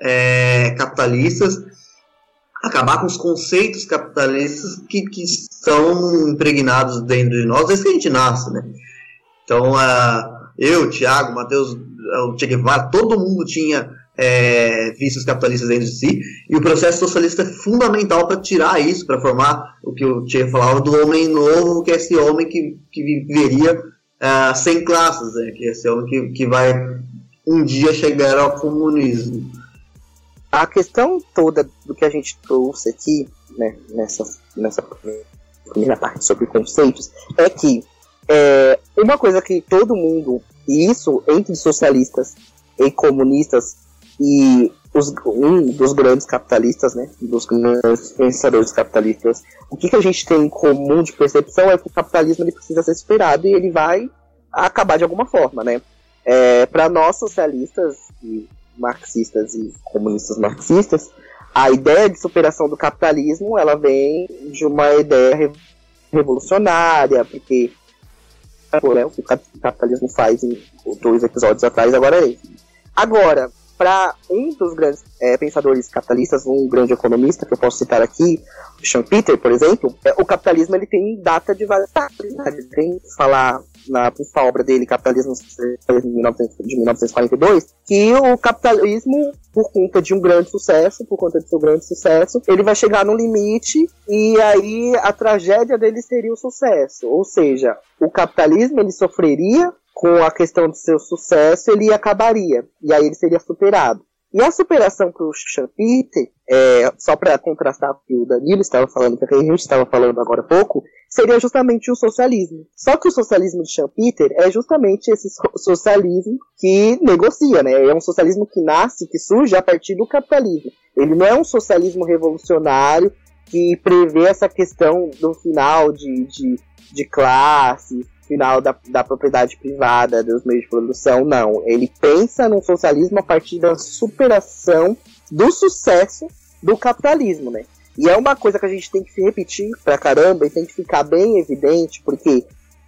é, capitalistas, acabar com os conceitos capitalistas que, que estão impregnados dentro de nós desde que a gente nasce. Né? Então, uh, eu, Thiago, Matheus, o Che Guevara, todo mundo tinha é, vícios capitalistas dentro de si, e o processo socialista é fundamental para tirar isso, para formar o que o Che falava do homem novo, que é esse homem que, que viveria uh, sem classes, né? que é esse homem que, que vai um dia chegar ao comunismo. A questão toda do que a gente trouxe aqui, né, nessa, nessa primeira parte sobre conceitos, é que é, uma coisa que todo mundo e isso entre socialistas e comunistas e os, um dos grandes capitalistas, né, dos grandes pensadores capitalistas, o que, que a gente tem em comum de percepção é que o capitalismo ele precisa ser superado e ele vai acabar de alguma forma, né? É, Para nós socialistas e marxistas e comunistas marxistas, a ideia de superação do capitalismo ela vem de uma ideia revolucionária, porque né, o que o capitalismo faz em dois episódios atrás, agora é esse. Agora, para um dos grandes é, pensadores capitalistas, um grande economista que eu posso citar aqui, Sean Peter, por exemplo, é, o capitalismo ele tem data de validade. Né? Tem falar na principal obra dele, Capitalismo de 1942, que o capitalismo, por conta de um grande sucesso, por conta de seu grande sucesso, ele vai chegar no limite e aí a tragédia dele seria o sucesso. Ou seja, o capitalismo ele sofreria com a questão do seu sucesso, ele acabaria. E aí ele seria superado. E a superação para o Peter, é, só para contrastar o que o Danilo estava falando, que a gente estava falando agora há pouco, seria justamente o socialismo. Só que o socialismo de Peter é justamente esse socialismo que negocia, né? É um socialismo que nasce, que surge a partir do capitalismo. Ele não é um socialismo revolucionário que prevê essa questão do final de, de, de classe, final da, da propriedade privada, dos meios de produção, não. Ele pensa num socialismo a partir da superação do sucesso do capitalismo, né? E é uma coisa que a gente tem que repetir pra caramba e tem que ficar bem evidente, porque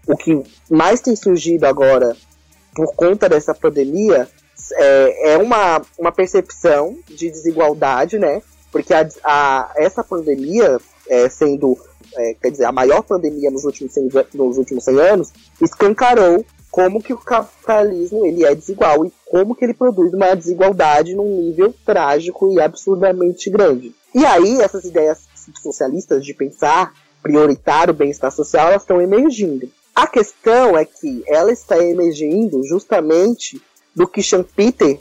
o que mais tem surgido agora por conta dessa pandemia é, é uma, uma percepção de desigualdade, né? Porque a, a essa pandemia, é, sendo é, quer dizer, a maior pandemia nos últimos 100, nos últimos 100 anos, escancarou como que o capitalismo ele é desigual e como que ele produz uma desigualdade num nível trágico e absurdamente grande. E aí essas ideias socialistas de pensar prioritário o bem-estar social, elas estão emergindo. A questão é que ela está emergindo justamente do que Schumpeter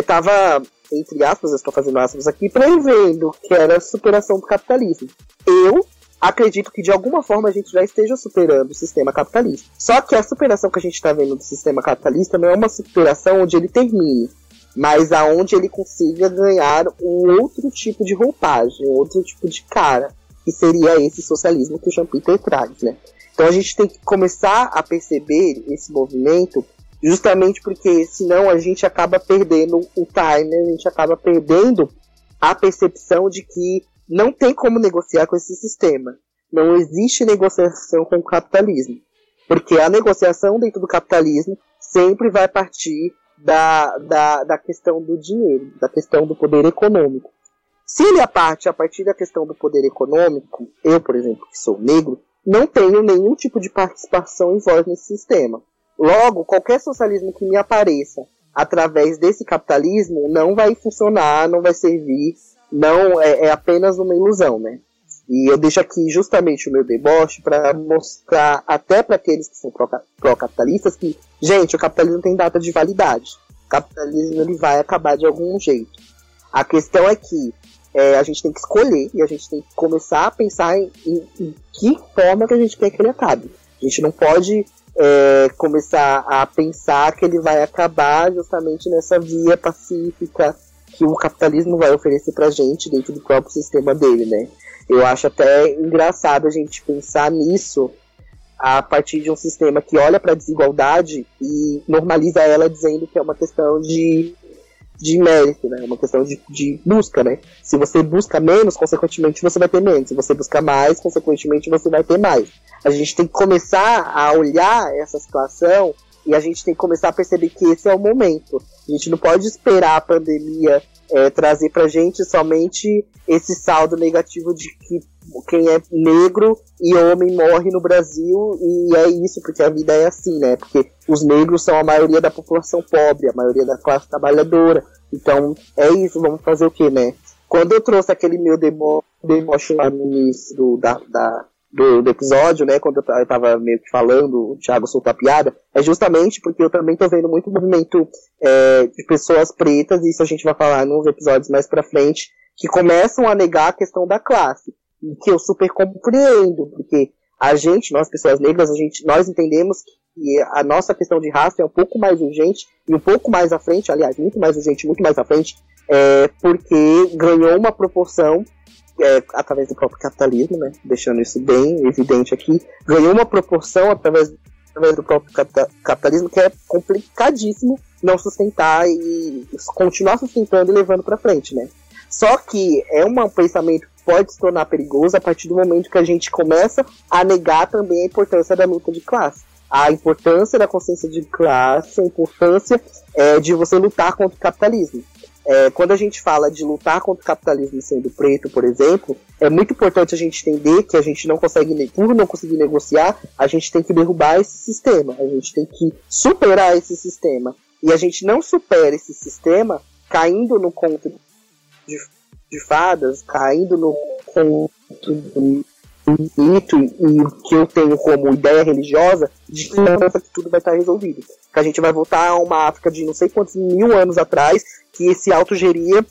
estava, é, entre aspas, eu estou fazendo aspas aqui, prevendo, que era a superação do capitalismo. Eu acredito que de alguma forma a gente já esteja superando o sistema capitalista. Só que a superação que a gente está vendo do sistema capitalista não é uma superação onde ele termine, mas aonde ele consiga ganhar um outro tipo de roupagem, um outro tipo de cara, que seria esse socialismo que o Schumpeter traz, né? Então a gente tem que começar a perceber esse movimento justamente porque senão a gente acaba perdendo o time, a gente acaba perdendo a percepção de que não tem como negociar com esse sistema. Não existe negociação com o capitalismo. Porque a negociação dentro do capitalismo sempre vai partir da, da, da questão do dinheiro, da questão do poder econômico. Se ele parte a partir da questão do poder econômico, eu, por exemplo, que sou negro, não tenho nenhum tipo de participação em voz nesse sistema. Logo, qualquer socialismo que me apareça através desse capitalismo não vai funcionar, não vai servir não é, é apenas uma ilusão, né? E eu deixo aqui justamente o meu deboche para mostrar até para aqueles que são pró-capitalistas que, gente, o capitalismo tem data de validade. O capitalismo ele vai acabar de algum jeito. A questão é que é, a gente tem que escolher e a gente tem que começar a pensar em, em, em que forma que a gente quer que ele acabe. A gente não pode é, começar a pensar que ele vai acabar justamente nessa via pacífica, que o capitalismo vai oferecer pra gente dentro do próprio sistema dele, né? Eu acho até engraçado a gente pensar nisso a partir de um sistema que olha para a desigualdade e normaliza ela dizendo que é uma questão de, de mérito, né? Uma questão de, de busca, né? Se você busca menos, consequentemente você vai ter menos. Se você busca mais, consequentemente você vai ter mais. A gente tem que começar a olhar essa situação e a gente tem que começar a perceber que esse é o momento. A gente não pode esperar a pandemia é, trazer pra gente somente esse saldo negativo de que quem é negro e homem morre no Brasil e é isso, porque a vida é assim, né? Porque os negros são a maioria da população pobre, a maioria da classe trabalhadora. Então, é isso, vamos fazer o que, né? Quando eu trouxe aquele meu deboche lá no início do, da, da, do, do, episódio, né, quando eu tava meio que falando, o Thiago soltou a piada, é justamente porque eu também tô vendo muito movimento é, de pessoas pretas, e isso a gente vai falar nos episódios mais pra frente, que começam a negar a questão da classe. E que eu super compreendo, porque a gente, nós pessoas negras, a gente, nós entendemos que a nossa questão de raça é um pouco mais urgente e um pouco mais à frente, aliás, muito mais urgente, muito mais à frente, é, porque ganhou uma proporção é, através do próprio capitalismo, né, deixando isso bem evidente aqui, ganhou uma proporção através, através do próprio capitalismo que é complicadíssimo não sustentar e continuar sustentando e levando para frente, né. Só que é um pensamento que pode se tornar perigoso a partir do momento que a gente começa a negar também a importância da luta de classe. A importância da consciência de classe, a importância é, de você lutar contra o capitalismo. É, quando a gente fala de lutar contra o capitalismo sendo preto, por exemplo, é muito importante a gente entender que a gente não consegue, por não conseguir negociar, a gente tem que derrubar esse sistema, a gente tem que superar esse sistema. E a gente não supera esse sistema caindo no conto de, de fadas, caindo no conto mito e que eu tenho como ideia religiosa de que, que tudo vai estar resolvido. Que a gente vai voltar a uma África de não sei quantos mil anos atrás que se autogeria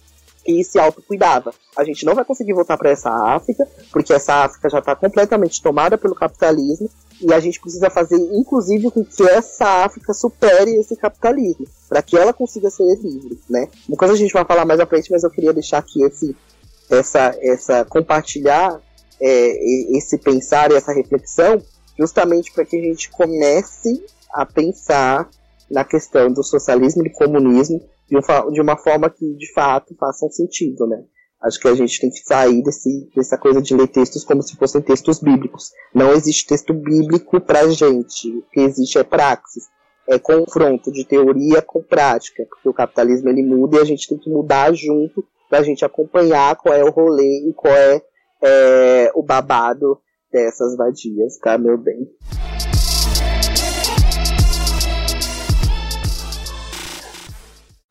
e se autocuidava. A gente não vai conseguir voltar para essa África, porque essa África já está completamente tomada pelo capitalismo, e a gente precisa fazer, inclusive, com que essa África supere esse capitalismo, para que ela consiga ser livre, né? Uma coisa a gente vai falar mais à frente, mas eu queria deixar aqui esse, essa, essa compartilhar é, esse pensar e essa reflexão, justamente para que a gente comece a pensar na questão do socialismo e do comunismo de, um, de uma forma que de fato façam sentido, né? Acho que a gente tem que sair desse, dessa coisa de ler textos como se fossem textos bíblicos. Não existe texto bíblico pra gente. O que existe é praxis. É confronto de teoria com prática. Porque o capitalismo ele muda e a gente tem que mudar junto pra gente acompanhar qual é o rolê e qual é é, o babado dessas vadias, tá, meu bem?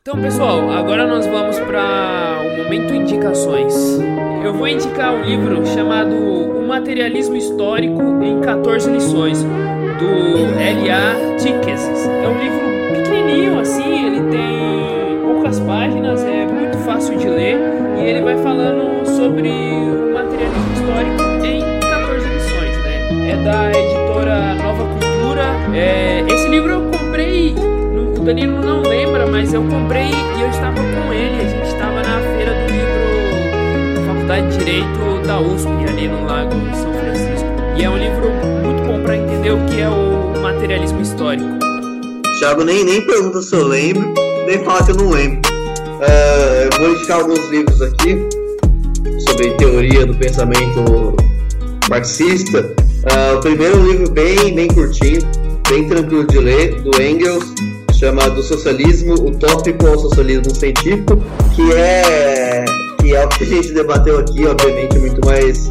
Então, pessoal, agora nós vamos para o momento indicações. Eu vou indicar um livro chamado O Materialismo Histórico em 14 Lições, do L.A. Tickes. É um livro pequenininho, assim, ele tem poucas páginas, é muito fácil de ler e ele vai falando sobre da editora Nova Cultura. É, esse livro eu comprei, o Danilo não lembra, mas eu comprei e eu estava com ele. A gente estava na feira do livro da Faculdade de Direito da USP, ali no Lago de São Francisco. E é um livro muito bom para entender o que é o materialismo histórico. Thiago nem, nem pergunta se eu lembro, nem fala que eu não lembro. Uh, eu vou indicar alguns livros aqui sobre teoria do pensamento marxista. Uh, o primeiro livro bem, bem curtinho, bem tranquilo de ler, do Engels, chamado Socialismo Utópico ao Socialismo Científico, que é, que é o que a gente debateu aqui, obviamente, muito mais,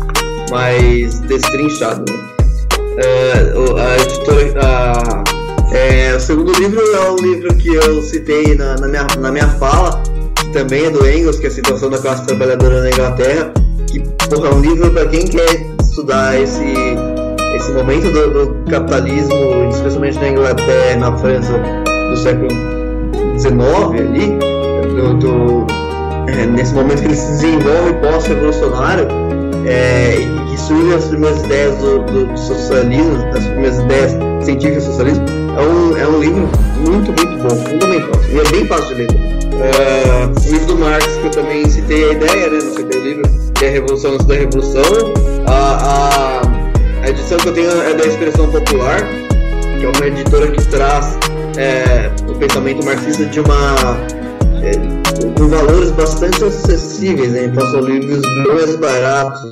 mais destrinchado. Uh, a editora. é, o segundo livro é o livro que eu citei na, na, minha, na minha fala, também é do Engels, que é a situação da classe trabalhadora na Inglaterra, que porra, é um livro para quem quer estudar esse, esse momento do, do, capitalismo, especialmente na Inglaterra, na França do século XIX ali, do, do é, nesse momento que ele se desenvolve pós-revolucionário, é, que surgem as primeiras ideias do, do, socialismo, as primeiras ideias científicas do socialismo, é um, é um livro muito, muito bom, fundamental, e é bem fácil de ler. Uh, o livro do Marx, que eu também citei a ideia, né? Não citei o livro, que é a Revolução antes da Revolução. A, a, a, edição que eu tenho é da Expressão Popular, que é uma editora que traz é, o pensamento marxista de uma. É, com valores bastante acessíveis, né? Então são livros mais baratos,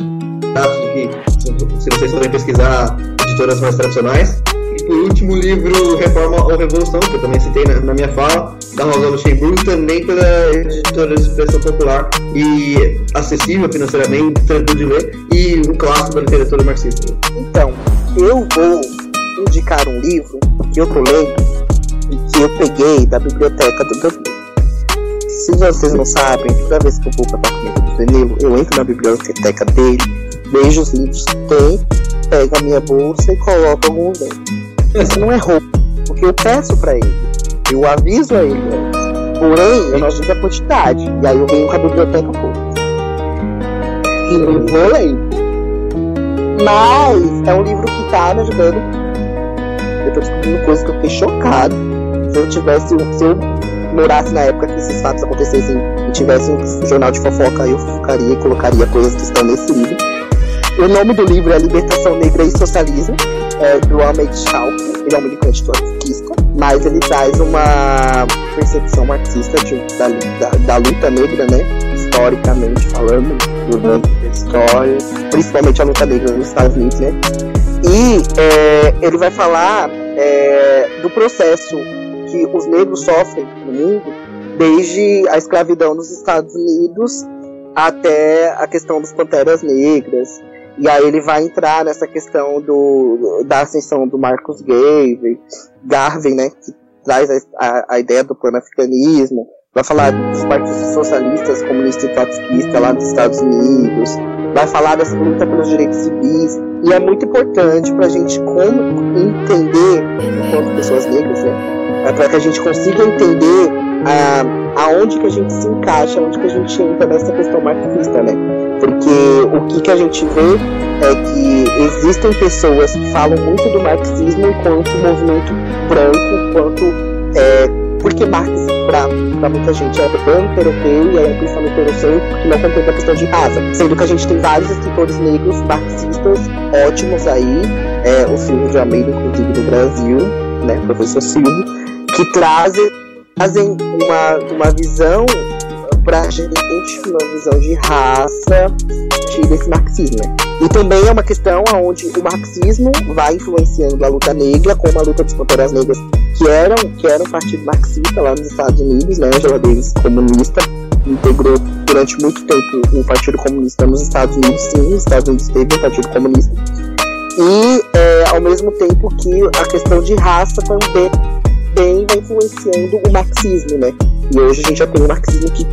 baratos do que se vocês forem pesquisar editoras mais tradicionais. Por último, o livro Reforma ou Revolução, que eu também citei na, na minha fala, da Rosa Luxemburgo, também pela editora de expressão popular e acessível financeiramente, tranquilo de ler, e um clássico da literatura marxista. Então, eu vou indicar um livro que eu tô lendo e que eu peguei da biblioteca do Danilo. Se vocês não sabem, toda vez que eu vou para apartamento do Danilo, eu entro na biblioteca dele, vejo os livros que tem, pego a minha bolsa e coloco alguns dentro. Isso não é roubo, porque eu peço para ele. Eu aviso a ele Porém, eu não aviso a quantidade. E aí eu venho com a biblioteca pública. E eu vou ler. Mas é um livro que tá me ajudando. Eu tô descobrindo coisas que eu fiquei chocado. Se eu tivesse. Se eu morasse na época que esses fatos acontecessem e tivesse um jornal de fofoca, eu fofocaria e colocaria coisas que estão nesse livro. O nome do livro é Libertação Negra e Socialismo, é, do Ahmed Schauk. Ele é um militante trotskista, mas ele traz uma percepção marxista de, da, da, da, luta negra, né? Historicamente falando, durante a história, principalmente a luta negra nos Estados Unidos, né? E é, ele vai falar é, do processo que os negros sofrem no mundo desde a escravidão nos Estados Unidos até a questão dos panteras negras. E aí ele vai entrar nessa questão do, da ascensão do Marcus Garvey, Garvey, né, que traz a, a, ideia do pan-africanismo, vai falar dos partidos socialistas, comunistas e trotskistas lá nos Estados Unidos, vai falar dessa luta pelos direitos civis, e é muito importante para a gente como entender, enquanto pessoas negras, né, é para que a gente consiga entender a, aonde que a gente se encaixa, aonde que a gente entra nessa questão marxista, né? Porque o que, que a gente vê é que existem pessoas que falam muito do marxismo enquanto movimento branco, enquanto é, porque Marx, para muita gente, é branco, europeu, e é pensamento europeu que não contempla a questão de raça. Sendo que a gente tem vários escritores negros marxistas ótimos aí, é, o Silvio de Almeida, inclusive, do Brasil, né, professor Silvio, que trazem, trazem uma, uma visão pra gente, uma visão de raça desse marxismo. Né? E também é uma questão onde o marxismo vai influenciando a luta negra, como a luta dos panteras negras, que eram, que eram um partido marxista lá nos Estados Unidos, né? Angela Davis comunista, integrou durante muito tempo o Partido Comunista nos Estados Unidos, sim, os Estados Unidos teve um Partido Comunista. E é, ao mesmo tempo que a questão de raça também, também vai influenciando o marxismo, né? E hoje a gente já tem um marxismo que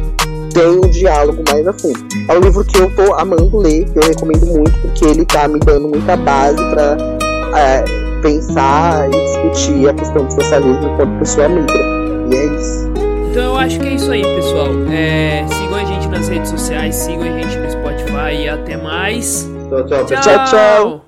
tem um diálogo mais a fundo. É um livro que eu tô amando ler, que eu recomendo muito, porque ele tá me dando muita base para é, pensar e discutir a questão do socialismo enquanto pessoa negra. E é isso. Então eu acho que é isso aí, pessoal. É, sigam a gente nas redes sociais, sigam a gente no Spotify e até mais. Tchau, tchau, tchau. tchau.